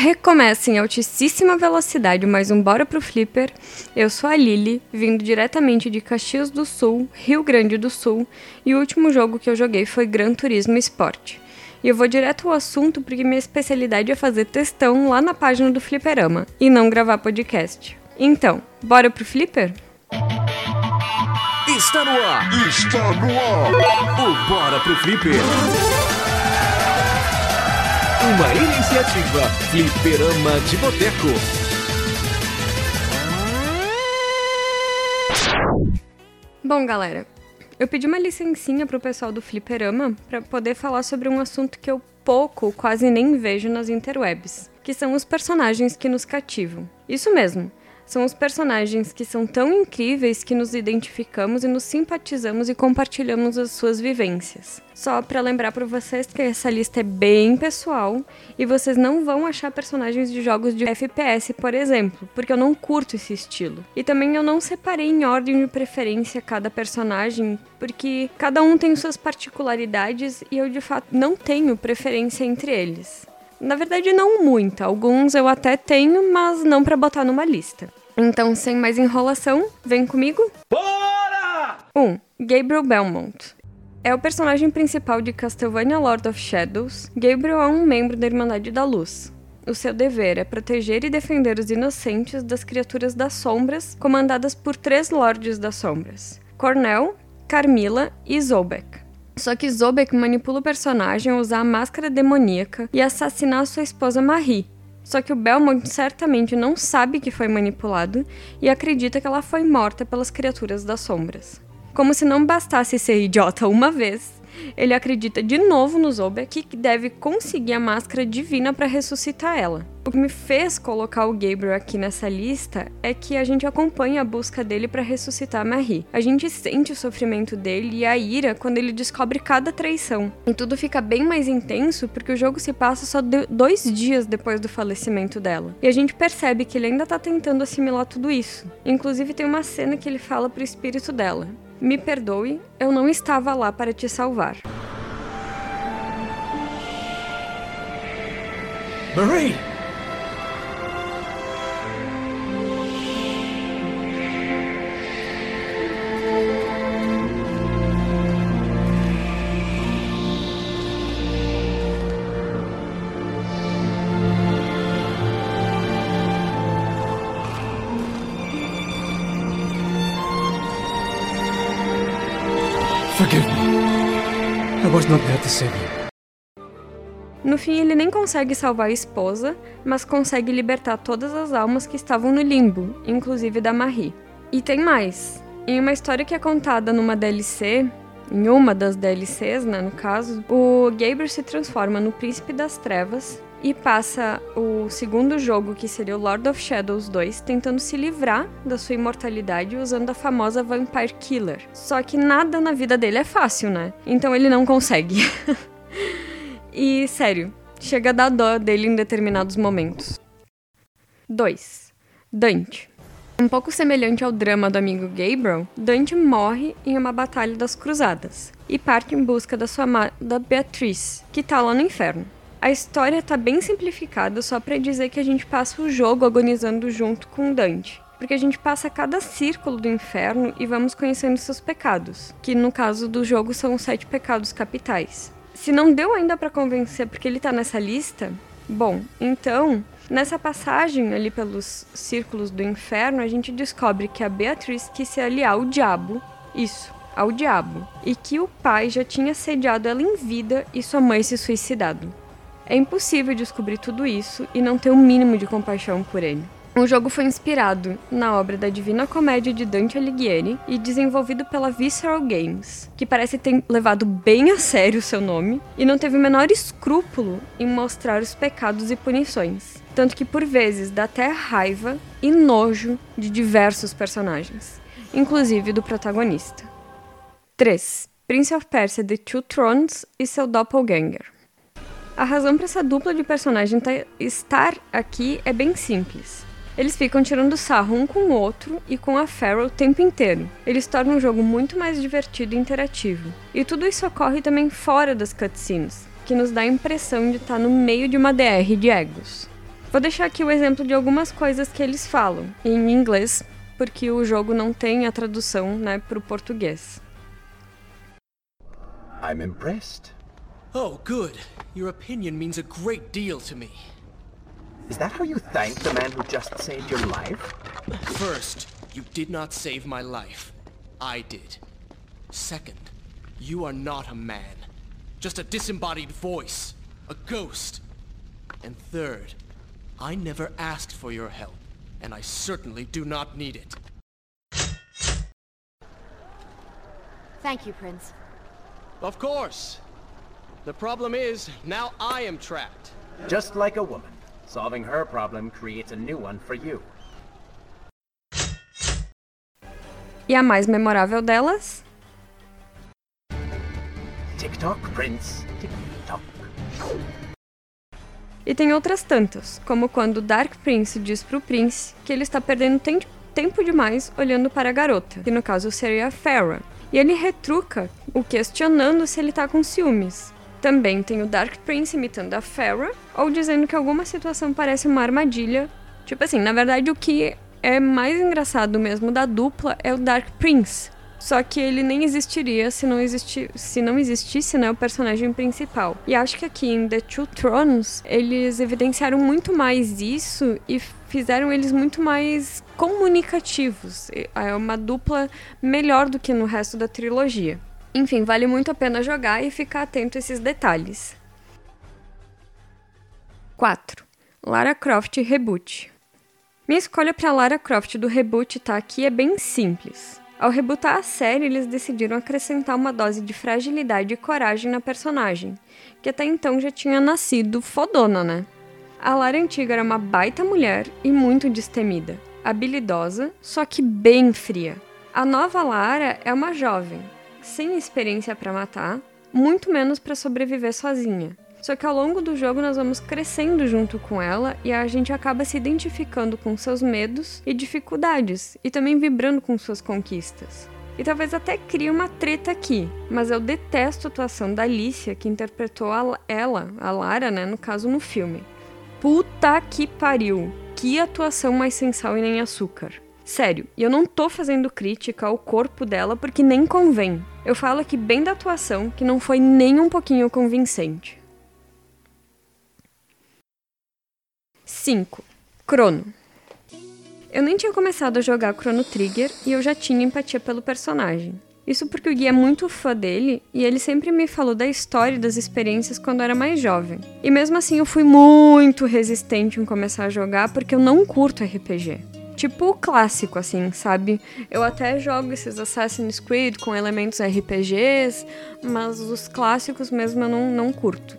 Recomeça em altíssima velocidade mais um Bora pro Flipper. Eu sou a Lili, vindo diretamente de Caxias do Sul, Rio Grande do Sul, e o último jogo que eu joguei foi Gran Turismo Sport. E eu vou direto ao assunto porque minha especialidade é fazer testão lá na página do Flipperama e não gravar podcast. Então, bora pro Flipper? Está no ar! Está no ar! O Bora pro Flipper! Uma iniciativa Flipperama de Boteco. Bom, galera, eu pedi uma licencinha pro pessoal do Flipperama para poder falar sobre um assunto que eu pouco, quase nem vejo nas interwebs, que são os personagens que nos cativam. Isso mesmo, são os personagens que são tão incríveis que nos identificamos e nos simpatizamos e compartilhamos as suas vivências. Só para lembrar para vocês que essa lista é bem pessoal e vocês não vão achar personagens de jogos de FPS, por exemplo, porque eu não curto esse estilo. E também eu não separei em ordem de preferência cada personagem, porque cada um tem suas particularidades e eu de fato não tenho preferência entre eles. Na verdade, não muita. Alguns eu até tenho, mas não para botar numa lista. Então, sem mais enrolação, vem comigo. Bora! 1. Um, Gabriel Belmont. É o personagem principal de Castlevania Lord of Shadows. Gabriel é um membro da Irmandade da Luz. O seu dever é proteger e defender os inocentes das criaturas das sombras, comandadas por três Lordes das Sombras: Cornell, Carmilla e Zobek. Só que Zobek manipula o personagem a usar a máscara demoníaca e assassinar sua esposa Marie, só que o Belmont certamente não sabe que foi manipulado e acredita que ela foi morta pelas criaturas das sombras. Como se não bastasse ser idiota uma vez, ele acredita de novo no Zobek que deve conseguir a máscara divina para ressuscitar ela. O que me fez colocar o Gabriel aqui nessa lista é que a gente acompanha a busca dele para ressuscitar Marie. A gente sente o sofrimento dele e a ira quando ele descobre cada traição. E tudo fica bem mais intenso porque o jogo se passa só dois dias depois do falecimento dela. E a gente percebe que ele ainda tá tentando assimilar tudo isso. Inclusive tem uma cena que ele fala pro espírito dela: me perdoe, eu não estava lá para te salvar. Marie! Forgive me. I was not there to save you. No fim, ele nem consegue salvar a esposa, mas consegue libertar todas as almas que estavam no limbo, inclusive da Marie. E tem mais. Em uma história que é contada numa DLC, em uma das DLCs, né, no caso, o Gabriel se transforma no Príncipe das Trevas e passa o segundo jogo, que seria o Lord of Shadows 2, tentando se livrar da sua imortalidade usando a famosa Vampire Killer. Só que nada na vida dele é fácil, né? Então ele não consegue. e sério, chega a dar dó dele em determinados momentos. 2. Dante. Um pouco semelhante ao drama do amigo Gabriel, Dante morre em uma batalha das cruzadas e parte em busca da sua amada Beatriz, que tá lá no inferno. A história tá bem simplificada só para dizer que a gente passa o jogo agonizando junto com Dante. Porque a gente passa cada círculo do inferno e vamos conhecendo seus pecados, que no caso do jogo são os sete pecados capitais. Se não deu ainda para convencer porque ele tá nessa lista, bom, então, nessa passagem ali pelos círculos do inferno, a gente descobre que a Beatriz quis se aliar ao diabo, isso, ao diabo, e que o pai já tinha sediado ela em vida e sua mãe se suicidado. É impossível descobrir tudo isso e não ter o um mínimo de compaixão por ele. O jogo foi inspirado na obra da Divina Comédia de Dante Alighieri e desenvolvido pela Visceral Games, que parece ter levado bem a sério o seu nome e não teve o menor escrúpulo em mostrar os pecados e punições, tanto que por vezes dá até raiva e nojo de diversos personagens, inclusive do protagonista. 3. Prince of Persia The Two Thrones e seu doppelganger. A razão para essa dupla de personagem estar aqui é bem simples. Eles ficam tirando sarro um com o outro e com a Farrell o tempo inteiro. Eles tornam o jogo muito mais divertido e interativo. E tudo isso ocorre também fora das cutscenes, que nos dá a impressão de estar no meio de uma DR de egos. Vou deixar aqui o exemplo de algumas coisas que eles falam em inglês, porque o jogo não tem a tradução, né, para o português. I'm impressed. Oh, good. Your opinion means a great deal to me. Is that how you thank the man who just saved your life? First, you did not save my life. I did. Second, you are not a man. Just a disembodied voice. A ghost. And third, I never asked for your help, and I certainly do not need it. Thank you, Prince. Of course. The problem is, now I am trapped. Just like a woman. Solving her problem creates a new one for you. E a mais memorável delas? TikTok, Prince. TikTok. E tem outras tantas, como quando Dark Prince diz pro Prince que ele está perdendo tem tempo demais olhando para a garota, que no caso seria a Farah. E ele retruca o questionando se ele tá com ciúmes. Também tem o Dark Prince imitando a Farah, ou dizendo que alguma situação parece uma armadilha. Tipo assim, na verdade o que é mais engraçado mesmo da dupla é o Dark Prince. Só que ele nem existiria se não, existi se não existisse né, o personagem principal. E acho que aqui em The Two Thrones eles evidenciaram muito mais isso e fizeram eles muito mais comunicativos. É uma dupla melhor do que no resto da trilogia. Enfim, vale muito a pena jogar e ficar atento a esses detalhes. 4. Lara Croft Reboot. Minha escolha para Lara Croft do reboot tá aqui é bem simples. Ao rebootar a série, eles decidiram acrescentar uma dose de fragilidade e coragem na personagem, que até então já tinha nascido fodona, né? A Lara antiga era uma baita mulher e muito destemida, habilidosa, só que bem fria. A nova Lara é uma jovem, sem experiência para matar, muito menos para sobreviver sozinha. Só que ao longo do jogo nós vamos crescendo junto com ela e a gente acaba se identificando com seus medos e dificuldades e também vibrando com suas conquistas. E talvez até crie uma treta aqui, mas eu detesto a atuação da Alicia, que interpretou a ela, a Lara, né, no caso no filme. Puta que pariu! Que atuação mais sensal e nem açúcar. Sério, e eu não tô fazendo crítica ao corpo dela porque nem convém. Eu falo aqui bem da atuação, que não foi nem um pouquinho convincente. 5. Chrono. Eu nem tinha começado a jogar Chrono Trigger e eu já tinha empatia pelo personagem. Isso porque o Gui é muito fã dele e ele sempre me falou da história e das experiências quando era mais jovem. E mesmo assim eu fui muito resistente em começar a jogar porque eu não curto RPG. Tipo clássico, assim, sabe? Eu até jogo esses Assassin's Creed com elementos RPGs, mas os clássicos mesmo eu não, não curto.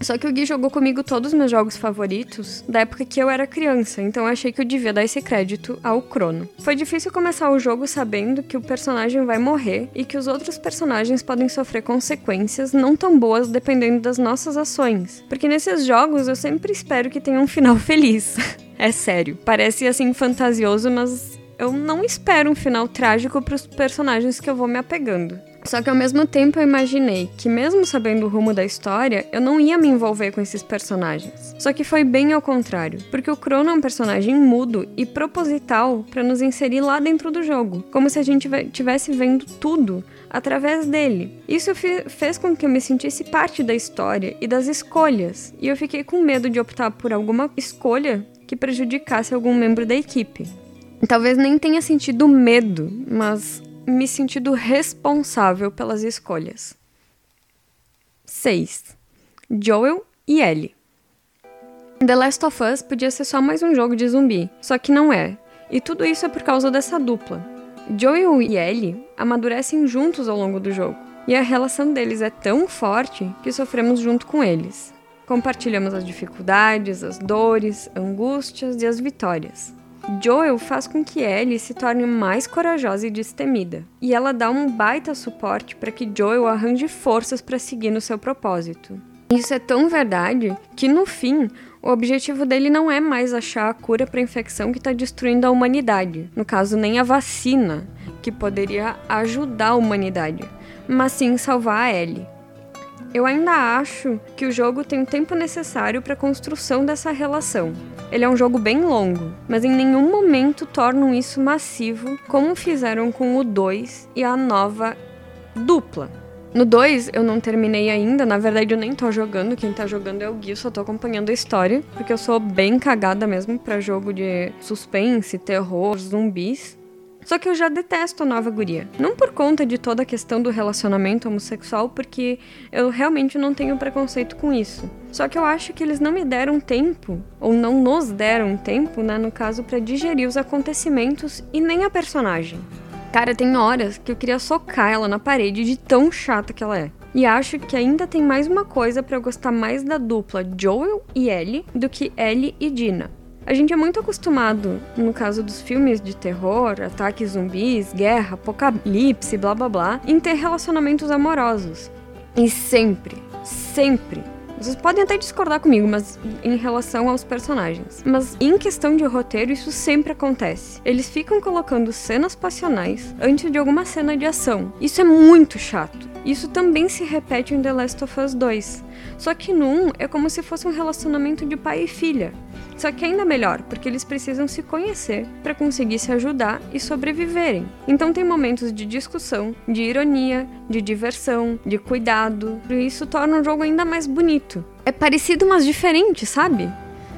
Só que o Gui jogou comigo todos os meus jogos favoritos da época que eu era criança, então eu achei que eu devia dar esse crédito ao Crono. Foi difícil começar o jogo sabendo que o personagem vai morrer e que os outros personagens podem sofrer consequências não tão boas dependendo das nossas ações. Porque nesses jogos eu sempre espero que tenha um final feliz. é sério. Parece assim fantasioso, mas eu não espero um final trágico para os personagens que eu vou me apegando. Só que ao mesmo tempo eu imaginei que, mesmo sabendo o rumo da história, eu não ia me envolver com esses personagens. Só que foi bem ao contrário, porque o Crono é um personagem mudo e proposital para nos inserir lá dentro do jogo, como se a gente estivesse vendo tudo através dele. Isso fez com que eu me sentisse parte da história e das escolhas, e eu fiquei com medo de optar por alguma escolha que prejudicasse algum membro da equipe. Talvez nem tenha sentido medo, mas me sentido responsável pelas escolhas. 6. Joel e Ellie. The Last of Us podia ser só mais um jogo de zumbi, só que não é. E tudo isso é por causa dessa dupla. Joel e Ellie amadurecem juntos ao longo do jogo, e a relação deles é tão forte que sofremos junto com eles. Compartilhamos as dificuldades, as dores, angústias e as vitórias. Joel faz com que Ellie se torne mais corajosa e destemida, e ela dá um baita suporte para que Joel arranje forças para seguir no seu propósito. Isso é tão verdade que no fim o objetivo dele não é mais achar a cura para a infecção que está destruindo a humanidade, no caso, nem a vacina, que poderia ajudar a humanidade, mas sim salvar a Ellie. Eu ainda acho que o jogo tem o tempo necessário para a construção dessa relação, Ele é um jogo bem longo, mas em nenhum momento tornam isso massivo, como fizeram com o 2 e a nova dupla. No 2 eu não terminei ainda, na verdade eu nem tô jogando, quem tá jogando é o Gui, só tô acompanhando a história, porque eu sou bem cagada mesmo para jogo de suspense, terror, zumbis. Só que eu já detesto a nova guria. Não por conta de toda a questão do relacionamento homossexual, porque eu realmente não tenho preconceito com isso. Só que eu acho que eles não me deram tempo, ou não nos deram tempo, né, no caso, para digerir os acontecimentos e nem a personagem. Cara, tem horas que eu queria socar ela na parede de tão chata que ela é. E acho que ainda tem mais uma coisa para eu gostar mais da dupla Joel e Ellie do que Ellie e Dina. A gente é muito acostumado, no caso dos filmes de terror, ataques zumbis, guerra, apocalipse, blá blá blá, em ter relacionamentos amorosos. E sempre, sempre vocês podem até discordar comigo, mas em relação aos personagens. Mas em questão de roteiro, isso sempre acontece. Eles ficam colocando cenas passionais antes de alguma cena de ação. Isso é muito chato. Isso também se repete em The Last of Us 2. Só que no 1 é como se fosse um relacionamento de pai e filha. Só que ainda melhor, porque eles precisam se conhecer para conseguir se ajudar e sobreviverem. Então tem momentos de discussão, de ironia, de diversão, de cuidado, e isso torna o jogo ainda mais bonito. É parecido, mas diferente, sabe?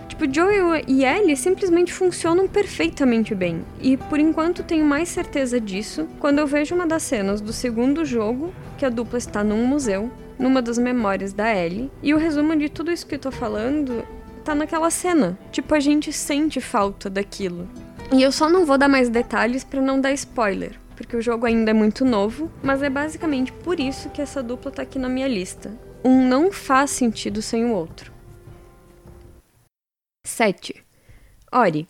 Tipo, Joel e Ellie simplesmente funcionam perfeitamente bem. E por enquanto tenho mais certeza disso quando eu vejo uma das cenas do segundo jogo, que a dupla está num museu, numa das memórias da Ellie. E o resumo de tudo isso que eu tô falando tá naquela cena. Tipo, a gente sente falta daquilo. E eu só não vou dar mais detalhes para não dar spoiler, porque o jogo ainda é muito novo, mas é basicamente por isso que essa dupla tá aqui na minha lista. Um não faz sentido sem o outro. 7. Ori.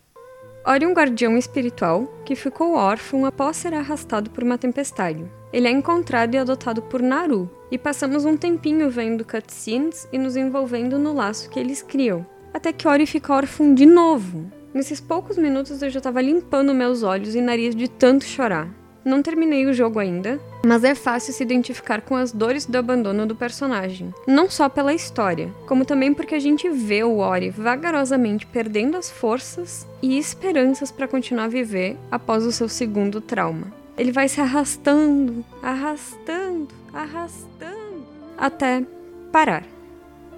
Ori é um guardião espiritual que ficou órfão após ser arrastado por uma tempestade. Ele é encontrado e adotado por Naru, e passamos um tempinho vendo cutscenes e nos envolvendo no laço que eles criam até que Ori fica órfão de novo. Nesses poucos minutos eu já estava limpando meus olhos e nariz de tanto chorar. Não terminei o jogo ainda, mas é fácil se identificar com as dores do abandono do personagem. Não só pela história, como também porque a gente vê o Ori vagarosamente perdendo as forças e esperanças para continuar a viver após o seu segundo trauma. Ele vai se arrastando, arrastando, arrastando, até parar.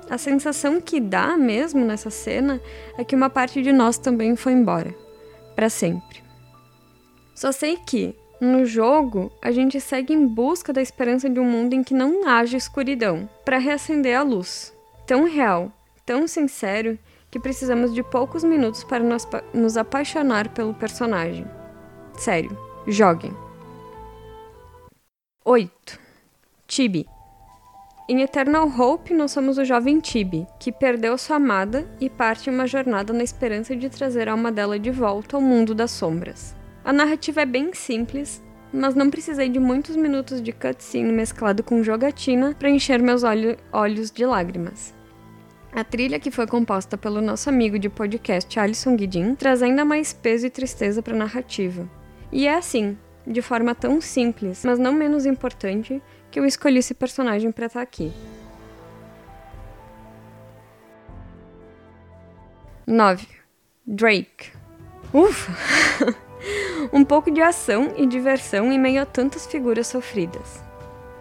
A sensação que dá mesmo nessa cena é que uma parte de nós também foi embora, para sempre. Só sei que, no jogo, a gente segue em busca da esperança de um mundo em que não haja escuridão, para reacender a luz. Tão real, tão sincero, que precisamos de poucos minutos para nos, apaixonar pelo personagem. Sério, joguem. 8. Tibi. Em Eternal Hope, nós somos o jovem Tibi, que perdeu sua amada e parte uma jornada na esperança de trazer a alma dela de volta ao mundo das sombras. A narrativa é bem simples, mas não precisei de muitos minutos de cutscene mesclado com jogatina para encher meus olho olhos de lágrimas. A trilha, que foi composta pelo nosso amigo de podcast Alisson Guidin, traz ainda mais peso e tristeza para a narrativa. E é assim, de forma tão simples, mas não menos importante, que eu escolhi esse personagem para estar tá aqui. 9. Drake. Ufa! um pouco de ação e diversão em meio a tantas figuras sofridas.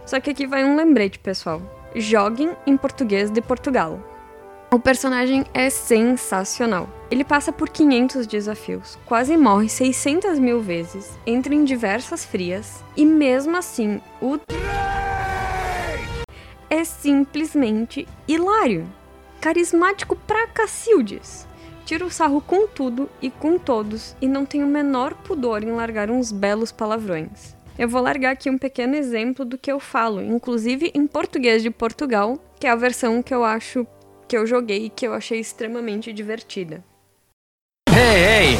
Só que aqui vai um lembrete, pessoal. Joguem em português de Portugal. O personagem é sensacional. Ele passa por 500 desafios, quase morre 600 mil vezes, entra em diversas frias, e mesmo assim, o é simplesmente hilário. Carismático pra Cacildes. Tira o sarro com tudo e com todos e não tem o menor pudor em largar uns belos palavrões. Eu vou largar aqui um pequeno exemplo do que eu falo, inclusive em português de Portugal, que é a versão que eu acho que eu joguei e que eu achei extremamente divertida. Hey, hey!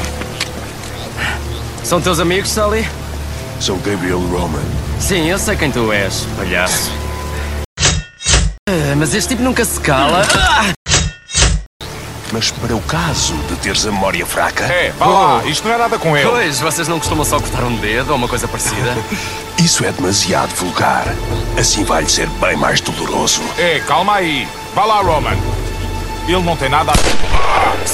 São teus amigos, Sully? Sou Gabriel Roman. Sim, eu sei quem tu és, palhaço. Ah, mas este tipo nunca se cala. Mas para o caso de teres a memória fraca. É, vá lá, isto não é nada com ele. Pois, vocês não costumam só cortar um dedo ou uma coisa parecida? Isso é demasiado vulgar. Assim vai-lhe ser bem mais doloroso. É, calma aí. Vá lá, Roman. Ele não tem nada a...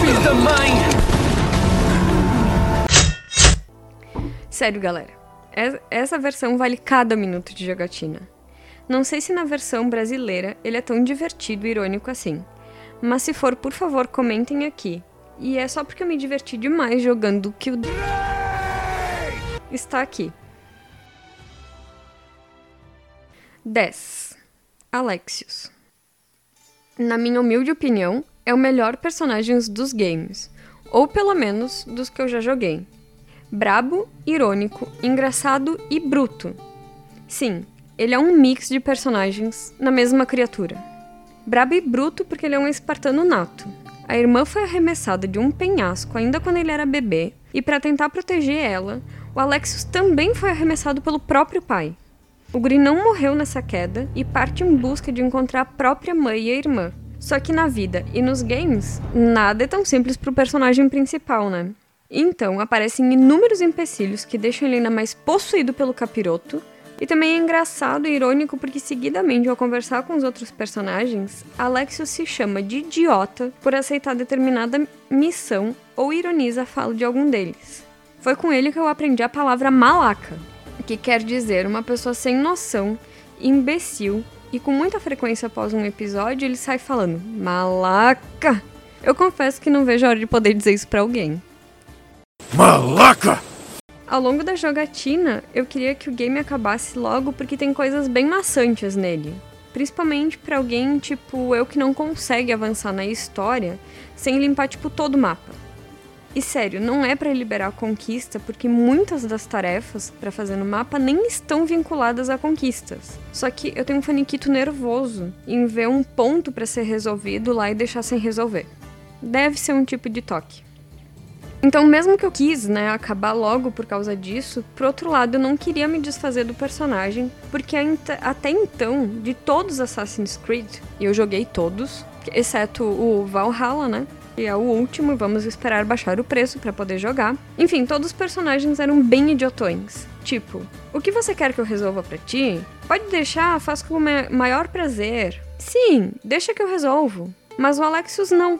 filho da mãe! Sério, galera. es- Essa versão vale cada minuto de jogatina. Não sei se na versão brasileira ele é tão divertido e irônico assim. Mas se for, por favor, comentem aqui. E é só porque eu me diverti demais jogando que o. Está aqui. 10. Alexios. Na minha humilde opinião, é o melhor personagem dos games. Ou pelo menos dos que eu já joguei. Brabo, irônico, engraçado e bruto. Sim, ele é um mix de personagens na mesma criatura. Brabo e bruto porque ele é um espartano nato. A irmã foi arremessada de um penhasco ainda quando ele era bebê, e para tentar proteger ela, o Alexios também foi arremessado pelo próprio pai. O Guri não morreu nessa queda e parte em busca de encontrar a própria mãe e a irmã. Só que na vida e nos games, nada é tão simples pro personagem principal, né? Então, aparecem inúmeros empecilhos que deixam ele ainda mais possuído pelo capiroto. E também é engraçado e irônico porque, seguidamente, ao conversar com os outros personagens, Alexios se chama de idiota por aceitar determinada missão ou ironiza a fala de algum deles. Foi com ele que eu aprendi a palavra malaca, que quer dizer uma pessoa sem noção, imbecil, e com muita frequência após um episódio ele sai falando malaca. Eu confesso que não vejo a hora de poder dizer isso pra alguém. Malaca! Ao longo da jogatina, eu queria que o game acabasse logo porque tem coisas bem maçantes nele. Principalmente pra alguém tipo eu que não consegue avançar na história sem limpar tipo todo o mapa. E sério, não é pra liberar a conquista porque muitas das tarefas pra fazer no mapa nem estão vinculadas a conquistas. Só que eu tenho um faniquito nervoso em ver um ponto pra ser resolvido lá e deixar sem resolver. Deve ser um tipo de toque. Então, mesmo que eu quis, né, acabar logo por causa disso, por outro lado, eu não queria me desfazer do personagem, porque até então, de todos os Assassin's Creed, e eu joguei todos, exceto o Valhalla, né? Que é o último, e vamos esperar baixar o preço pra poder jogar. Enfim, todos os personagens eram bem idiotões. Tipo, o que você quer que eu resolva pra ti? Pode deixar, faço com o ma- maior prazer. Sim, deixa que eu resolvo. Mas o Alexios não.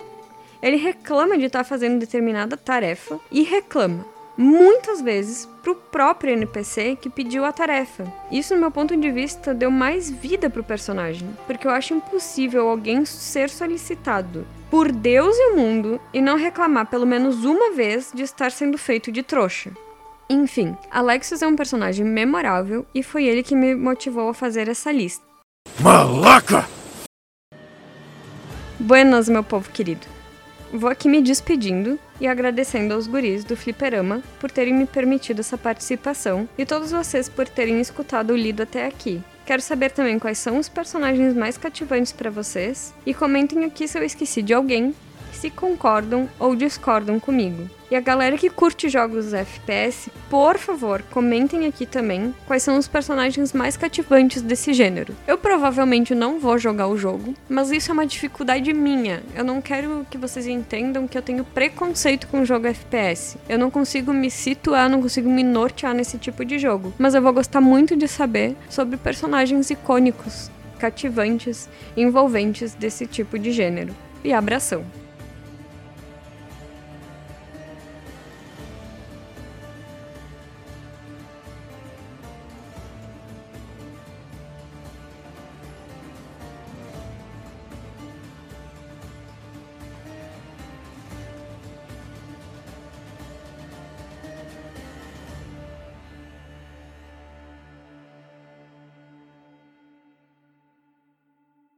Ele reclama de estar fazendo determinada tarefa e reclama muitas vezes pro próprio NPC que pediu a tarefa. Isso, no meu ponto de vista, deu mais vida pro personagem, porque eu acho impossível alguém ser solicitado por Deus e o mundo e não reclamar pelo menos uma vez de estar sendo feito de trouxa. Enfim, Alexios é um personagem memorável e foi ele que me motivou a fazer essa lista. Malaca! Buenas, meu povo querido. Vou aqui me despedindo e agradecendo aos guris do Fliperama por terem me permitido essa participação e todos vocês por terem escutado o lido até aqui. Quero saber também quais são os personagens mais cativantes para vocês e comentem aqui se eu esqueci de alguém, se concordam ou discordam comigo. E a galera que curte jogos FPS, por favor, comentem aqui também quais são os personagens mais cativantes desse gênero. Eu provavelmente não vou jogar o jogo, mas isso é uma dificuldade minha. Eu não quero que vocês entendam que eu tenho preconceito com jogo FPS. Eu não consigo me situar, não consigo me nortear nesse tipo de jogo. Mas eu vou gostar muito de saber sobre personagens icônicos, cativantes, envolventes desse tipo de gênero. E abração!